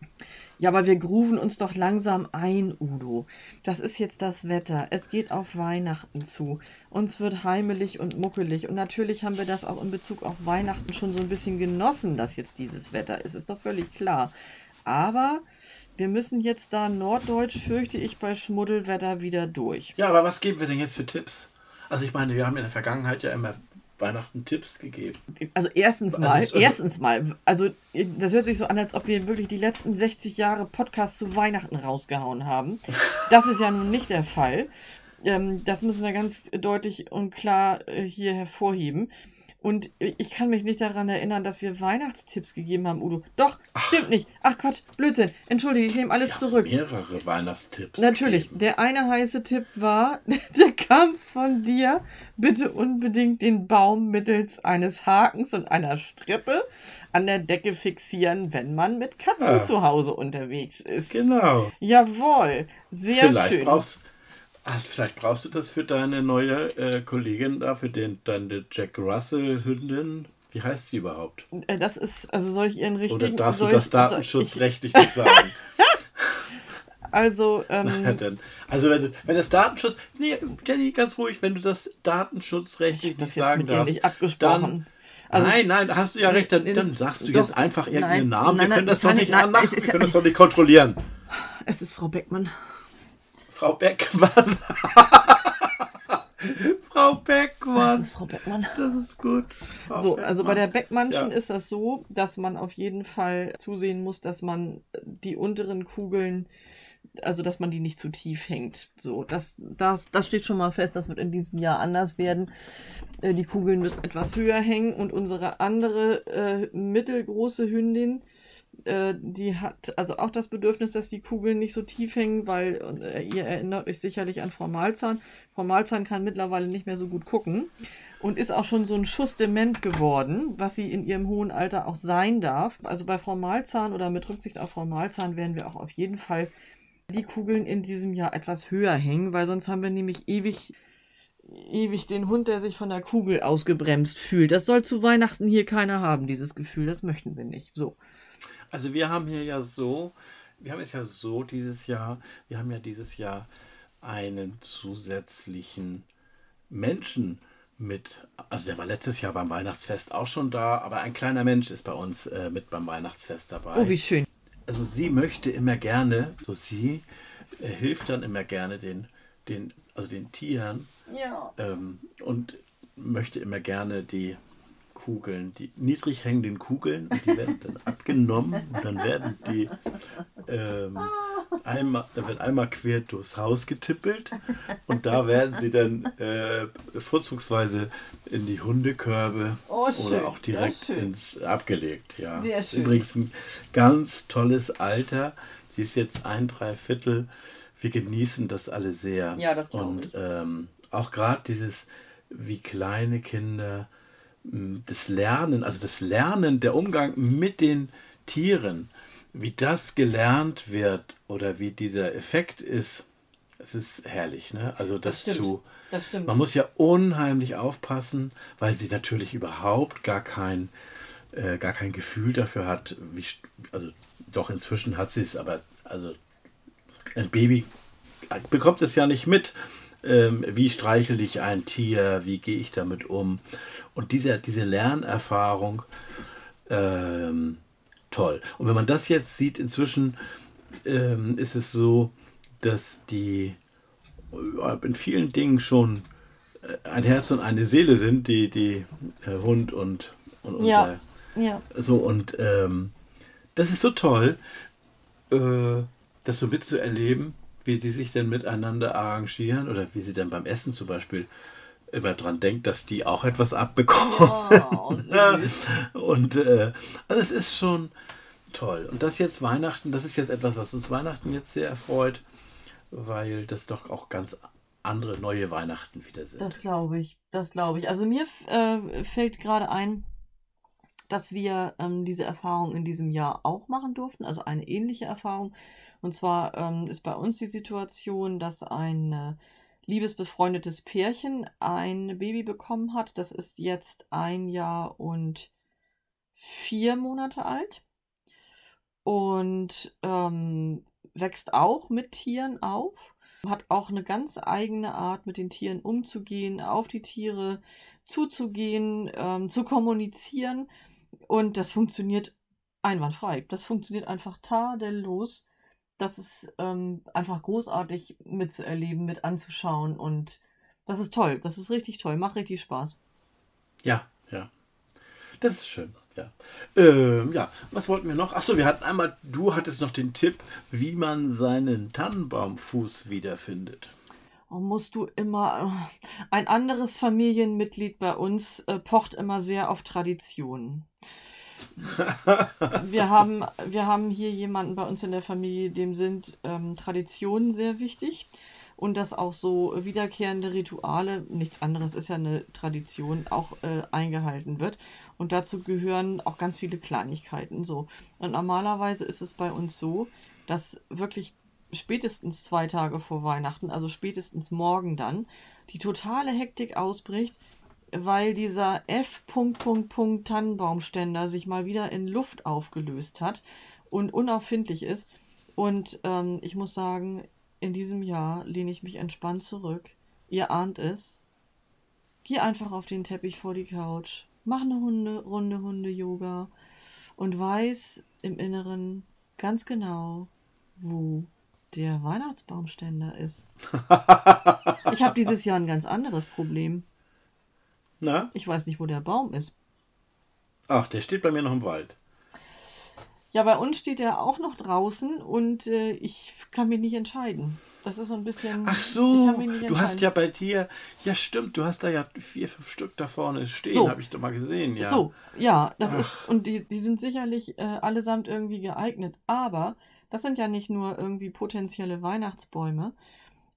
Ja, aber wir grooven uns doch langsam ein, Udo. Das ist jetzt das Wetter. Es geht auf Weihnachten zu. Uns wird heimelig und muckelig. Und natürlich haben wir das auch in Bezug auf Weihnachten schon so ein bisschen genossen, dass jetzt dieses Wetter ist. Ist doch völlig klar. Aber wir müssen jetzt da norddeutsch, fürchte ich, bei Schmuddelwetter wieder durch. Ja, aber was geben wir denn jetzt für Tipps? Also ich meine, wir haben in der Vergangenheit ja immer Weihnachten Tipps gegeben. Also erstens Also mal, also- erstens mal, also das hört sich so an, als ob wir wirklich die letzten 60 Jahre Podcasts zu Weihnachten rausgehauen haben. Das ist ja nun nicht der Fall. Ähm, das müssen wir ganz deutlich und klar äh, hier hervorheben. Und ich kann mich nicht daran erinnern, dass wir Weihnachtstipps gegeben haben, Udo. Doch, stimmt nicht. Ach Quatsch, Blödsinn. Entschuldige, ich nehme alles zurück. Mehrere Weihnachtstipps. Natürlich. gegeben. Der eine heiße Tipp war, der kam von dir. Bitte unbedingt den Baum mittels eines Hakens und einer Strippe an der Decke fixieren, wenn man mit Katzen Ja. zu Hause unterwegs ist. Genau. Jawohl. Sehr vielleicht schön. brauchst hast, vielleicht brauchst du das für deine neue äh, Kollegin da, für den, deine Jack Russell Hündin. Wie heißt sie überhaupt? Äh, Das ist, also soll ich ihren richtigen. Oder darfst du das datenschutzrechtlich nicht sagen? Also, Ja, ähm, dann. Also wenn das, wenn das Datenschutz. Nee, Jenny, ganz ruhig, wenn du das datenschutzrechtlich das nicht sagen darfst. nicht abgesprochen. Dann, Also- nein, nein, hast du ja recht. Dann, dann sagst du doch, jetzt einfach irgendeinen nein, Namen. nein, wir können das doch nicht ich- nein, Wir ja- können das doch nicht kontrollieren. es ist Frau Beckmann. Frau Beck, was? Frau Beckmann. ist Frau Beckmann. Das ist gut. Frau So, also bei der Beckmann. Beckmannschen Ja. ist das so, dass man auf jeden Fall zusehen muss, dass man die unteren Kugeln, also dass man die nicht zu tief hängt. So, das, das, das steht schon mal fest, das wird in diesem Jahr anders werden. Äh, Die Kugeln müssen etwas höher hängen und unsere andere äh, mittelgroße Hündin, Äh, die hat also auch das Bedürfnis, dass die Kugeln nicht so tief hängen, weil äh, ihr erinnert euch sicherlich an Frau Malzahn. Frau Malzahn kann mittlerweile nicht mehr so gut gucken und ist auch schon so ein Schuss dement geworden, was sie in ihrem hohen Alter auch sein darf. Also bei Frau Malzahn oder mit Rücksicht auf Frau Malzahn werden wir auch auf jeden Fall die Kugeln in diesem Jahr etwas höher hängen, weil sonst haben wir nämlich ewig ewig den Hund, der sich von der Kugel ausgebremst fühlt. Das soll zu Weihnachten hier keiner haben, dieses Gefühl. Das möchten wir nicht. So. Also wir haben hier ja so, wir haben es ja so dieses Jahr, wir haben ja dieses Jahr einen zusätzlichen Menschen mit, also der war letztes Jahr beim Weihnachtsfest auch schon da, aber ein kleiner Mensch ist bei uns äh, mit beim Weihnachtsfest dabei. Oh, wie schön. Also sie möchte immer gerne, so sie äh, hilft dann immer gerne den, den, also den Tieren Ja. ähm, und möchte immer gerne die Kugeln, die niedrig hängenden Kugeln, und die werden dann abgenommen und dann werden die ähm, einmal, da wird einmal quer durchs Haus getippelt und da werden sie dann äh, vorzugsweise in die Hundekörbe Oh, oder auch direkt Ja, ins abgelegt. Ja. Sehr Ist schön. übrigens ein ganz tolles Alter. Sie ist jetzt ein Dreiviertel. Wir genießen das alle sehr. Ja, das Und ähm, auch gerade dieses, wie kleine Kinder das Lernen, also das Lernen, der Umgang mit den Tieren, wie das gelernt wird oder wie dieser Effekt ist, es ist herrlich. Ne? Also das, stimmt. zu. Das stimmt. Man muss ja unheimlich aufpassen, weil sie natürlich überhaupt gar kein, äh, gar kein Gefühl dafür hat, wie, also doch inzwischen hat sie es, aber also ein Baby bekommt es ja nicht mit, ähm, wie streichel ich ein Tier, wie gehe ich damit um. Und diese, diese Lernerfahrung, ähm, toll. Und wenn man das jetzt sieht, inzwischen ähm, ist es so, dass die in vielen Dingen schon äh, ein Herz und eine Seele sind, die, die äh, Hund und, und unser Ja. ja. so, und ähm, das ist so toll, äh, das so mitzuerleben, wie die sich dann miteinander arrangieren oder wie sie dann beim Essen zum Beispiel immer dran denkt, dass die auch etwas abbekommen. Oh. Und äh, also es ist schon toll. Und das jetzt Weihnachten, das ist jetzt etwas, was uns Weihnachten jetzt sehr erfreut, weil das doch auch ganz andere neue Weihnachten wieder sind. Das glaube ich, das glaube ich. Also mir äh, fällt gerade ein, dass wir ähm, diese Erfahrung in diesem Jahr auch machen durften, also eine ähnliche Erfahrung. Und zwar ähm, ist bei uns die Situation, dass ein äh, liebes befreundetes Pärchen ein Baby bekommen hat. Das ist jetzt ein Jahr und vier Monate alt und ähm, wächst auch mit Tieren auf hat auch eine ganz eigene Art, mit den Tieren umzugehen, auf die Tiere zuzugehen, ähm, zu kommunizieren. Und das funktioniert einwandfrei. Das funktioniert einfach tadellos. Das ist ähm, einfach großartig mitzuerleben, mit anzuschauen. Und das ist toll. Das ist richtig toll. Macht richtig Spaß. Ja, ja. Das ist schön, ja. Ähm, ja, was wollten wir noch? Achso, wir hatten einmal, du hattest noch den Tipp, wie man seinen Tannenbaumfuß wiederfindet. Musst du immer. äh, Ein anderes Familienmitglied bei uns äh, pocht immer sehr auf Traditionen. Wir haben, wir haben hier jemanden bei uns in der Familie, dem sind ähm, Traditionen sehr wichtig und dass auch so wiederkehrende Rituale, nichts anderes ist ja eine Tradition, auch äh, eingehalten wird. Und dazu gehören auch ganz viele Kleinigkeiten so. Und normalerweise ist es bei uns so, dass wirklich spätestens zwei Tage vor Weihnachten, also spätestens morgen dann, die totale Hektik ausbricht, weil dieser F. Tannenbaumständer sich mal wieder in Luft aufgelöst hat und unauffindlich ist. Und ähm, ich muss sagen, in diesem Jahr lehne ich mich entspannt zurück. Ihr ahnt es. Geh einfach auf den Teppich vor die Couch, mach eine Hunde, Runde Hunde-Yoga und weiß im Inneren ganz genau, wo der Weihnachtsbaumständer ist. Ich habe dieses Jahr ein ganz anderes Problem. Na? Ich weiß nicht, wo der Baum ist. Ach, der steht bei mir noch im Wald. Ja, bei uns steht er auch noch draußen und äh, ich kann mich nicht entscheiden. Das ist so ein bisschen. Ach so, du hast ja bei dir, ja stimmt, du hast da ja vier, fünf Stück da vorne stehen, so. habe ich doch mal gesehen, ja. So, ja, das Ach. ist, und die, die sind sicherlich äh, allesamt irgendwie geeignet, aber das sind ja nicht nur irgendwie potenzielle Weihnachtsbäume,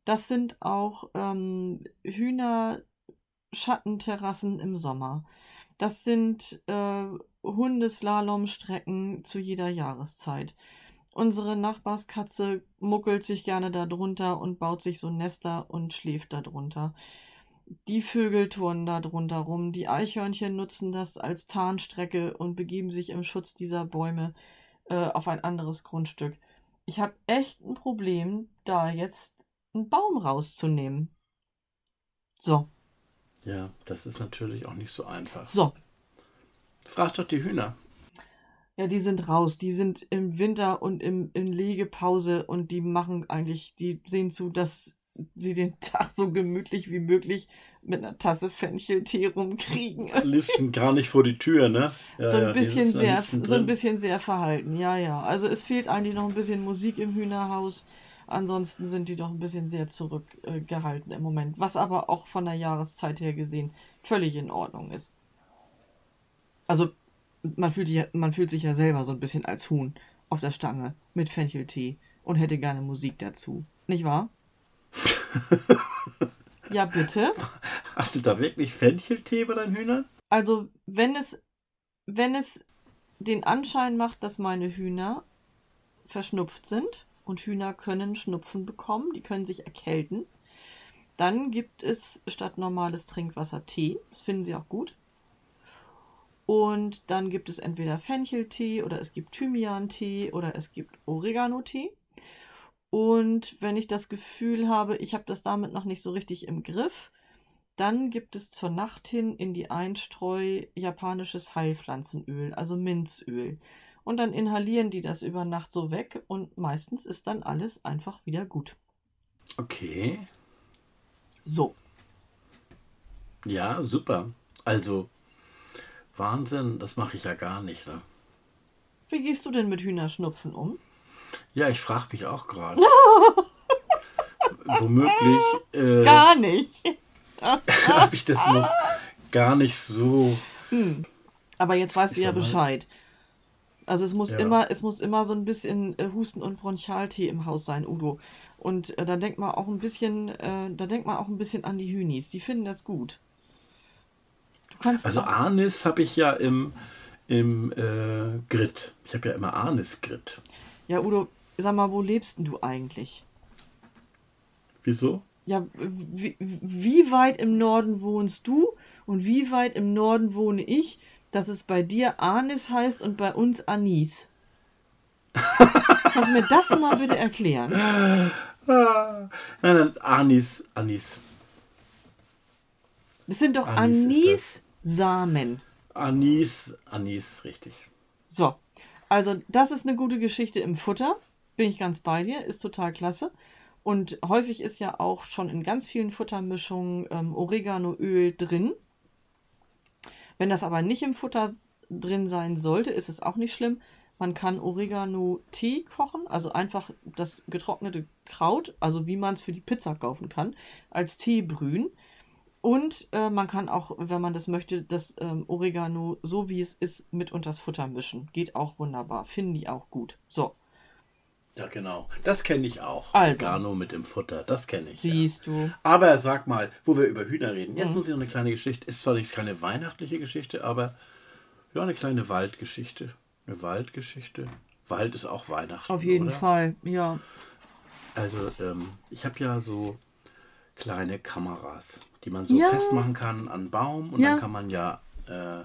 das sind auch ähm, Hühnerschattenterrassen im Sommer. Das sind äh, Hundeslalomstrecken zu jeder Jahreszeit. Unsere Nachbarskatze muckelt sich gerne da drunter und baut sich so Nester und schläft da drunter. Die Vögel turnen da drunter rum, die Eichhörnchen nutzen das als Tarnstrecke und begeben sich im Schutz dieser Bäume äh, auf ein anderes Grundstück. Ich habe echt ein Problem, da jetzt einen Baum rauszunehmen. So. Ja, das ist natürlich auch nicht so einfach. So. Frag doch die Hühner. Ja, die sind raus. Die sind im Winter und im, in Legepause und die machen eigentlich, die sehen zu, dass sie den Tag so gemütlich wie möglich mit einer Tasse Fencheltee rumkriegen. Am liebsten gar nicht vor die Tür, ne? Ja, so ein bisschen sehr, so ein bisschen sehr verhalten, ja, ja. Also es fehlt eigentlich noch ein bisschen Musik im Hühnerhaus. Ansonsten sind die doch ein bisschen sehr zurückgehalten im Moment. Was aber auch von der Jahreszeit her gesehen völlig in Ordnung ist. Also man fühlt, ja, man fühlt sich ja selber so ein bisschen als Huhn auf der Stange mit Fencheltee und hätte gerne Musik dazu. Nicht wahr? ja, bitte. Hast du da wirklich Fencheltee bei deinen Hühnern? Also, wenn es, wenn es den Anschein macht, dass meine Hühner verschnupft sind und Hühner können Schnupfen bekommen, die können sich erkälten, dann gibt es statt normales Trinkwasser Tee. Das finden sie auch gut. Und dann gibt es entweder Fencheltee oder es gibt Thymian-Tee oder es gibt Oregano-Tee. Und wenn ich das Gefühl habe, ich habe das damit noch nicht so richtig im Griff, dann gibt es zur Nacht hin in die Einstreu japanisches Heilpflanzenöl, also Minzöl. Und dann inhalieren die das über Nacht so weg und meistens ist dann alles einfach wieder gut. Okay. So. Ja, super. Also Wahnsinn, das mache ich ja gar nicht. Ne? Wie gehst du denn mit Hühnerschnupfen um? Ja, ich frage mich auch gerade. Womöglich. Äh, gar nicht. Habe ich das noch gar nicht so. Hm. Aber jetzt weißt du ja Bescheid. Also es muss ja. immer, es muss immer so ein bisschen äh, Husten und Bronchialtee im Haus sein, Udo. Und äh, da denkt man auch ein bisschen, äh, da denkt man auch ein bisschen an die Hühnis. Die finden das gut also Anis habe ich ja im, im äh, Grit. Ich habe ja immer Anis-Grit. Ja, Udo, sag mal, wo lebst denn du eigentlich? Wieso? Ja, wie, wie weit im Norden wohnst du und wie weit im Norden wohne ich, dass es bei dir Anis heißt und bei uns Anis? Kannst du mir das mal bitte erklären? nein, nein, Anis, Anis. Das sind doch Anis, Samen. Anis, Anis, richtig. So, also das ist eine gute Geschichte im Futter. Bin ich ganz bei dir, ist total klasse. Und häufig ist ja auch schon in ganz vielen Futtermischungen ähm, Oreganoöl drin. Wenn das aber nicht im Futter drin sein sollte, ist es auch nicht schlimm. Man kann Oregano-Tee kochen, also einfach das getrocknete Kraut, also wie man es für die Pizza kaufen kann, als Tee brühen. Und äh, man kann auch, wenn man das möchte, das ähm, Oregano, so wie es ist, mit unters Futter mischen. Geht auch wunderbar. Finden die auch gut. So. Ja, genau. Das kenne ich auch. Also, Oregano mit dem Futter. Das kenne ich. Siehst ja. du. Aber sag mal, wo wir über Hühner reden. Jetzt mhm. muss ich noch eine kleine Geschichte. Ist zwar nicht keine weihnachtliche Geschichte, aber ja, eine kleine Waldgeschichte. Eine Waldgeschichte. Wald ist auch Weihnachten. Auf jeden oder? Fall, ja. Also, ähm, ich habe ja so kleine Kameras die man so ja. festmachen kann an Baum und ja. dann kann man ja, äh,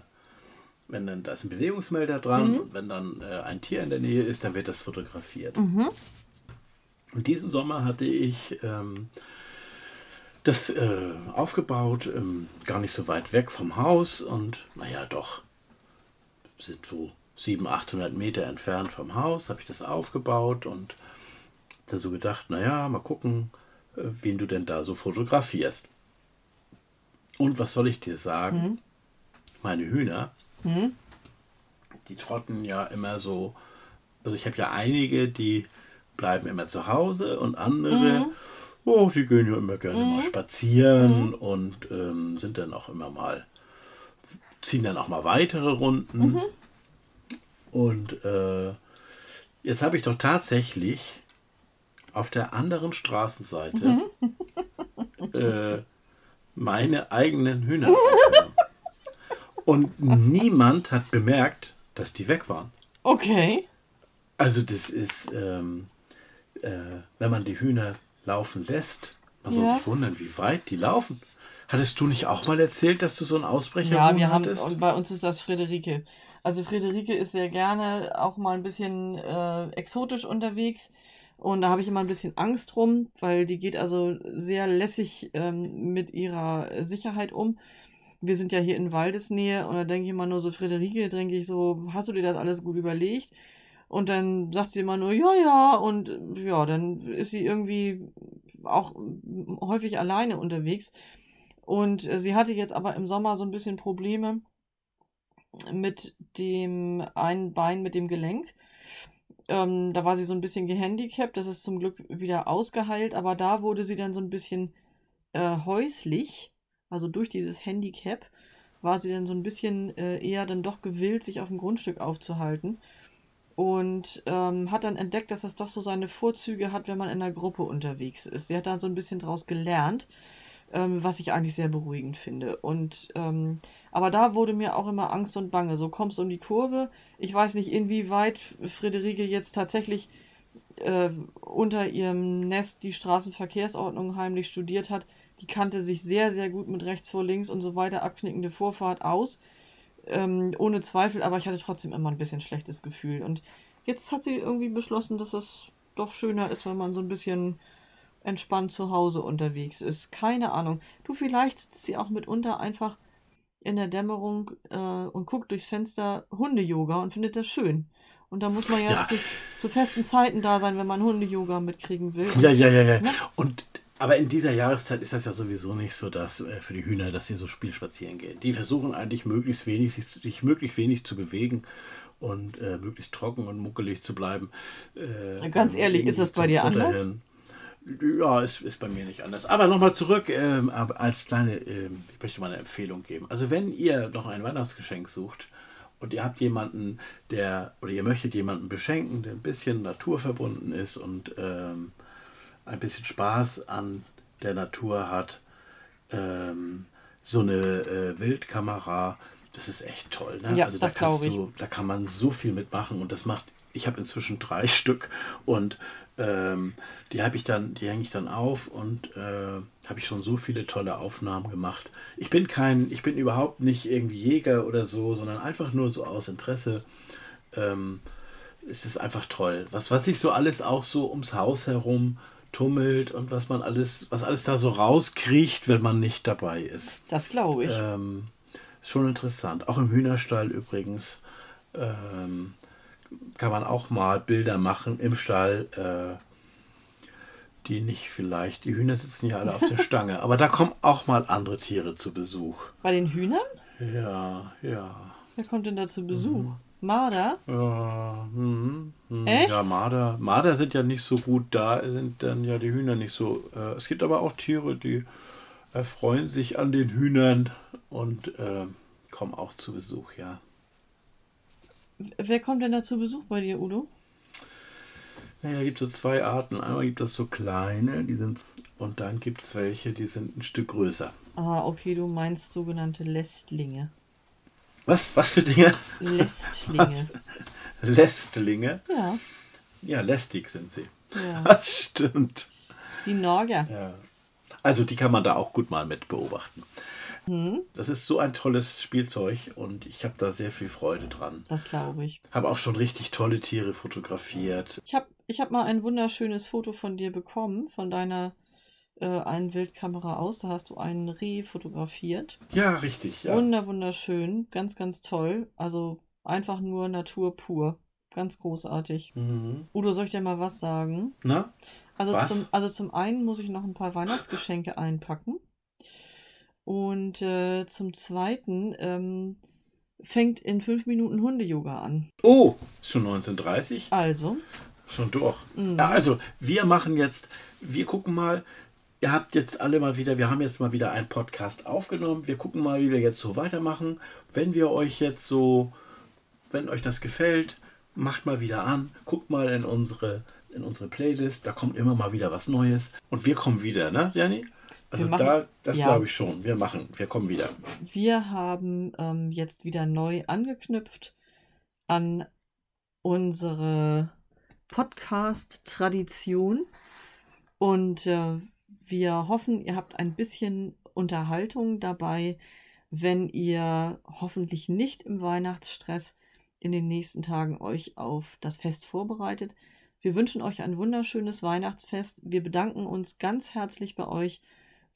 wenn dann da ist ein Bewegungsmelder dran mhm. wenn dann äh, ein Tier in der Nähe ist, dann wird das fotografiert. Mhm. Und diesen Sommer hatte ich ähm, das äh, aufgebaut, ähm, gar nicht so weit weg vom Haus und naja, doch, sind so 700, 800 Meter entfernt vom Haus, habe ich das aufgebaut und dann so gedacht, naja, mal gucken, wen du denn da so fotografierst. Und was soll ich dir sagen? Mhm. Meine Hühner, mhm. die trotten ja immer so. Also ich habe ja einige, die bleiben immer zu Hause und andere, mhm. oh, die gehen ja immer gerne mhm. mal spazieren mhm. und ähm, sind dann auch immer mal, ziehen dann auch mal weitere Runden. Mhm. Und äh, jetzt habe ich doch tatsächlich auf der anderen Straßenseite mhm. äh, meine eigenen Hühner aufgenommen. Und niemand hat bemerkt, dass die weg waren. Okay. Also das ist, ähm, äh, wenn man die Hühner laufen lässt, man soll ja. sich wundern, wie weit die laufen. Hattest du nicht auch mal erzählt, dass du so einen Ausbrecher ja, wir hattest? haben, und bei uns ist das Friederike. Also Friederike ist sehr gerne auch mal ein bisschen äh, exotisch unterwegs. Und da habe ich immer ein bisschen Angst drum, weil die geht also sehr lässig ähm, mit ihrer Sicherheit um. Wir sind ja hier in Waldesnähe und da denke ich immer nur so, Friederike, denke ich so, hast du dir das alles gut überlegt? Und dann sagt sie immer nur, ja, ja, und ja, dann ist sie irgendwie auch häufig alleine unterwegs. Und äh, sie hatte jetzt aber im Sommer so ein bisschen Probleme mit dem einen Bein, mit dem Gelenk. Ähm, da war sie so ein bisschen gehandicapt, das ist zum Glück wieder ausgeheilt, aber da wurde sie dann so ein bisschen äh, häuslich, also durch dieses Handicap war sie dann so ein bisschen äh, eher dann doch gewillt, sich auf dem Grundstück aufzuhalten und ähm, hat dann entdeckt, dass das doch so seine Vorzüge hat, wenn man in einer Gruppe unterwegs ist. Sie hat dann so ein bisschen daraus gelernt, ähm, was ich eigentlich sehr beruhigend finde. Und ähm, aber da wurde mir auch immer Angst und Bange. So kommst um die Kurve. Ich weiß nicht, inwieweit Friederike jetzt tatsächlich äh, unter ihrem Nest die Straßenverkehrsordnung heimlich studiert hat. Die kannte sich sehr, sehr gut mit rechts vor links und so weiter abknickende Vorfahrt aus. Ähm, ohne Zweifel, aber ich hatte trotzdem immer ein bisschen schlechtes Gefühl. Und jetzt hat sie irgendwie beschlossen, dass es doch schöner ist, wenn man so ein bisschen entspannt zu Hause unterwegs ist. Keine Ahnung. Du, vielleicht sitzt sie auch mitunter einfach in der Dämmerung äh, und guckt durchs Fenster Hunde-Yoga und findet das schön. Und da muss man ja, ja. Zu, zu, festen Zeiten da sein, wenn man Hunde-Yoga mitkriegen will. Ja, ja, ja, ja. ja? Und aber in dieser Jahreszeit ist das ja sowieso nicht so, dass äh, für die Hühner, dass sie so spielspazieren gehen. Die versuchen eigentlich möglichst wenig, sich, sich möglichst wenig zu bewegen und äh, möglichst trocken und muckelig zu bleiben. Äh, ganz ehrlich, ist das bei dir anders? Hin. Ja, ist, ist bei mir nicht anders. Aber nochmal zurück, ähm, als kleine, ähm, ich möchte mal eine Empfehlung geben. Also wenn ihr noch ein Weihnachtsgeschenk sucht und ihr habt jemanden, der, oder ihr möchtet jemanden beschenken, der ein bisschen naturverbunden ist und ähm, ein bisschen Spaß an der Natur hat, ähm, so eine äh, Wildkamera, das ist echt toll. Ne? Ja, also da kannst du, da kann man so viel mitmachen und das macht, ich habe inzwischen drei Stück und ähm, die habe ich dann, die hänge ich dann auf und äh, habe ich schon so viele tolle Aufnahmen gemacht. Ich bin kein, ich bin überhaupt nicht irgendwie Jäger oder so, sondern einfach nur so aus Interesse. Ähm, es ist einfach toll. Was, was sich so alles auch so ums Haus herum tummelt und was man alles, was alles da so rauskriecht, wenn man nicht dabei ist. Das glaube ich. Ähm, ist schon interessant. Auch im Hühnerstall übrigens. Ähm, kann man auch mal Bilder machen im Stall, äh, die nicht vielleicht, die Hühner sitzen ja alle auf der Stange, aber da kommen auch mal andere Tiere zu Besuch. Bei den Hühnern? Ja, ja. Wer kommt denn da zu Besuch? Mhm. Marder? Ja, mh, mh. Echt? ja, Marder. Marder sind ja nicht so gut da, sind dann ja die Hühner nicht so. Äh, es gibt aber auch Tiere, die erfreuen sich an den Hühnern und äh, kommen auch zu Besuch, ja. Wer kommt denn da zu Besuch bei dir, Udo? Naja, es gibt so zwei Arten. Einmal gibt es so kleine, die sind, und dann gibt es welche, die sind ein Stück größer. Ah, okay, du meinst sogenannte Lästlinge. Was? Was für Dinge? Lästlinge. Was? Lästlinge? Ja. Ja, lästig sind sie. Ja. Das stimmt. Die Norge. Ja. Also die kann man da auch gut mal mit beobachten. Hm? Das ist so ein tolles Spielzeug und ich habe da sehr viel Freude dran. Das glaube ich. Habe auch schon richtig tolle Tiere fotografiert. Ich habe ich hab mal ein wunderschönes Foto von dir bekommen, von deiner äh, einen Wildkamera aus. Da hast du einen Reh fotografiert. Ja, richtig. Ja. Wunder, wunderschön. Ganz, ganz toll. Also einfach nur Natur pur. Ganz großartig. Mhm. Udo, soll ich dir mal was sagen? Na? Also, was? Zum, also zum einen muss ich noch ein paar Weihnachtsgeschenke einpacken. Und äh, zum Zweiten ähm, fängt in fünf Minuten Hunde-Yoga an. Oh, ist schon 19.30 Also. Schon durch. Ja, also, wir machen jetzt, wir gucken mal, ihr habt jetzt alle mal wieder, wir haben jetzt mal wieder einen Podcast aufgenommen. Wir gucken mal, wie wir jetzt so weitermachen. Wenn wir euch jetzt so, wenn euch das gefällt, macht mal wieder an, guckt mal in unsere, in unsere Playlist, da kommt immer mal wieder was Neues. Und wir kommen wieder, ne, Jenny? Also machen- da, das ja. glaube ich schon. Wir machen, wir kommen wieder. Wir haben ähm, jetzt wieder neu angeknüpft an unsere Podcast-Tradition und äh, wir hoffen, ihr habt ein bisschen Unterhaltung dabei, wenn ihr hoffentlich nicht im Weihnachtsstress in den nächsten Tagen euch auf das Fest vorbereitet. Wir wünschen euch ein wunderschönes Weihnachtsfest. Wir bedanken uns ganz herzlich bei euch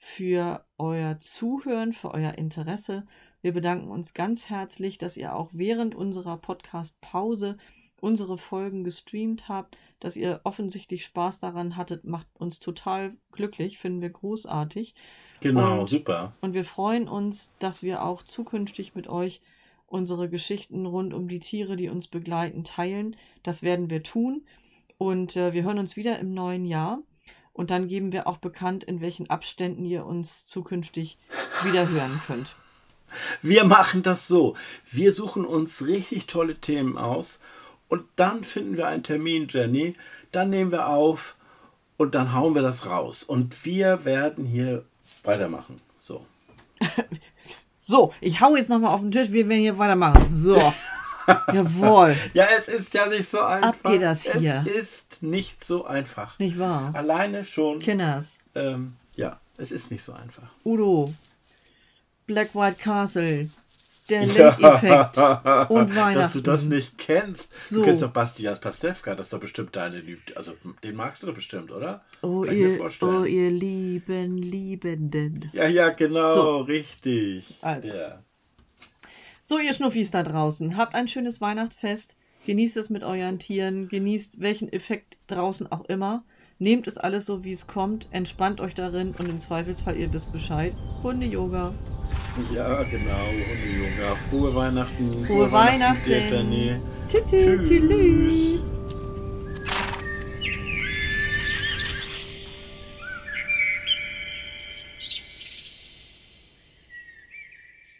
für euer Zuhören, für euer Interesse. Wir bedanken uns ganz herzlich, dass ihr auch während unserer Podcast-Pause unsere Folgen gestreamt habt, dass ihr offensichtlich Spaß daran hattet, macht uns total glücklich, finden wir großartig. Genau, Und- super. Und wir freuen uns, dass wir auch zukünftig mit euch unsere Geschichten rund um die Tiere, die uns begleiten, teilen. Das werden wir tun. Und äh, wir hören uns wieder im neuen Jahr. Und dann geben wir auch bekannt, in welchen Abständen ihr uns zukünftig wieder hören könnt. Wir machen das so. Wir suchen uns richtig tolle Themen aus und dann finden wir einen Termin, Jenny. Dann nehmen wir auf und dann hauen wir das raus. Und wir werden hier weitermachen. So. So, ich hau jetzt nochmal auf den Tisch, wir werden hier weitermachen. So. Jawohl. Ja, es ist ja nicht so einfach. geht das hier. Es ist nicht so einfach. Nicht wahr? Alleine schon. Kinders. Ähm, ja, es ist nicht so einfach. Udo. Black White Castle. Der Link-Effekt. Und Weihnachten. Dass du das nicht kennst. So. Du kennst doch Bastian Pastewka, das ist doch bestimmt deine Liebe. Also, den magst du doch bestimmt, oder? Oh Kann ich mir ihr, vorstellen. oh, ihr lieben Liebenden. Ja, ja, genau, So. richtig. Also. Ja. So, ihr Schnuffis da draußen, habt ein schönes Weihnachtsfest. Genießt es mit euren Tieren. Genießt welchen Effekt draußen auch immer. Nehmt es alles so, wie es kommt. Entspannt euch darin und im Zweifelsfall, ihr wisst Bescheid. Hunde-Yoga. ja, genau, Hunde, Junge. Frohe Weihnachten. Frohe Weihnachten. dir, Jenny. Tschüss. Tschüss. Tschüss.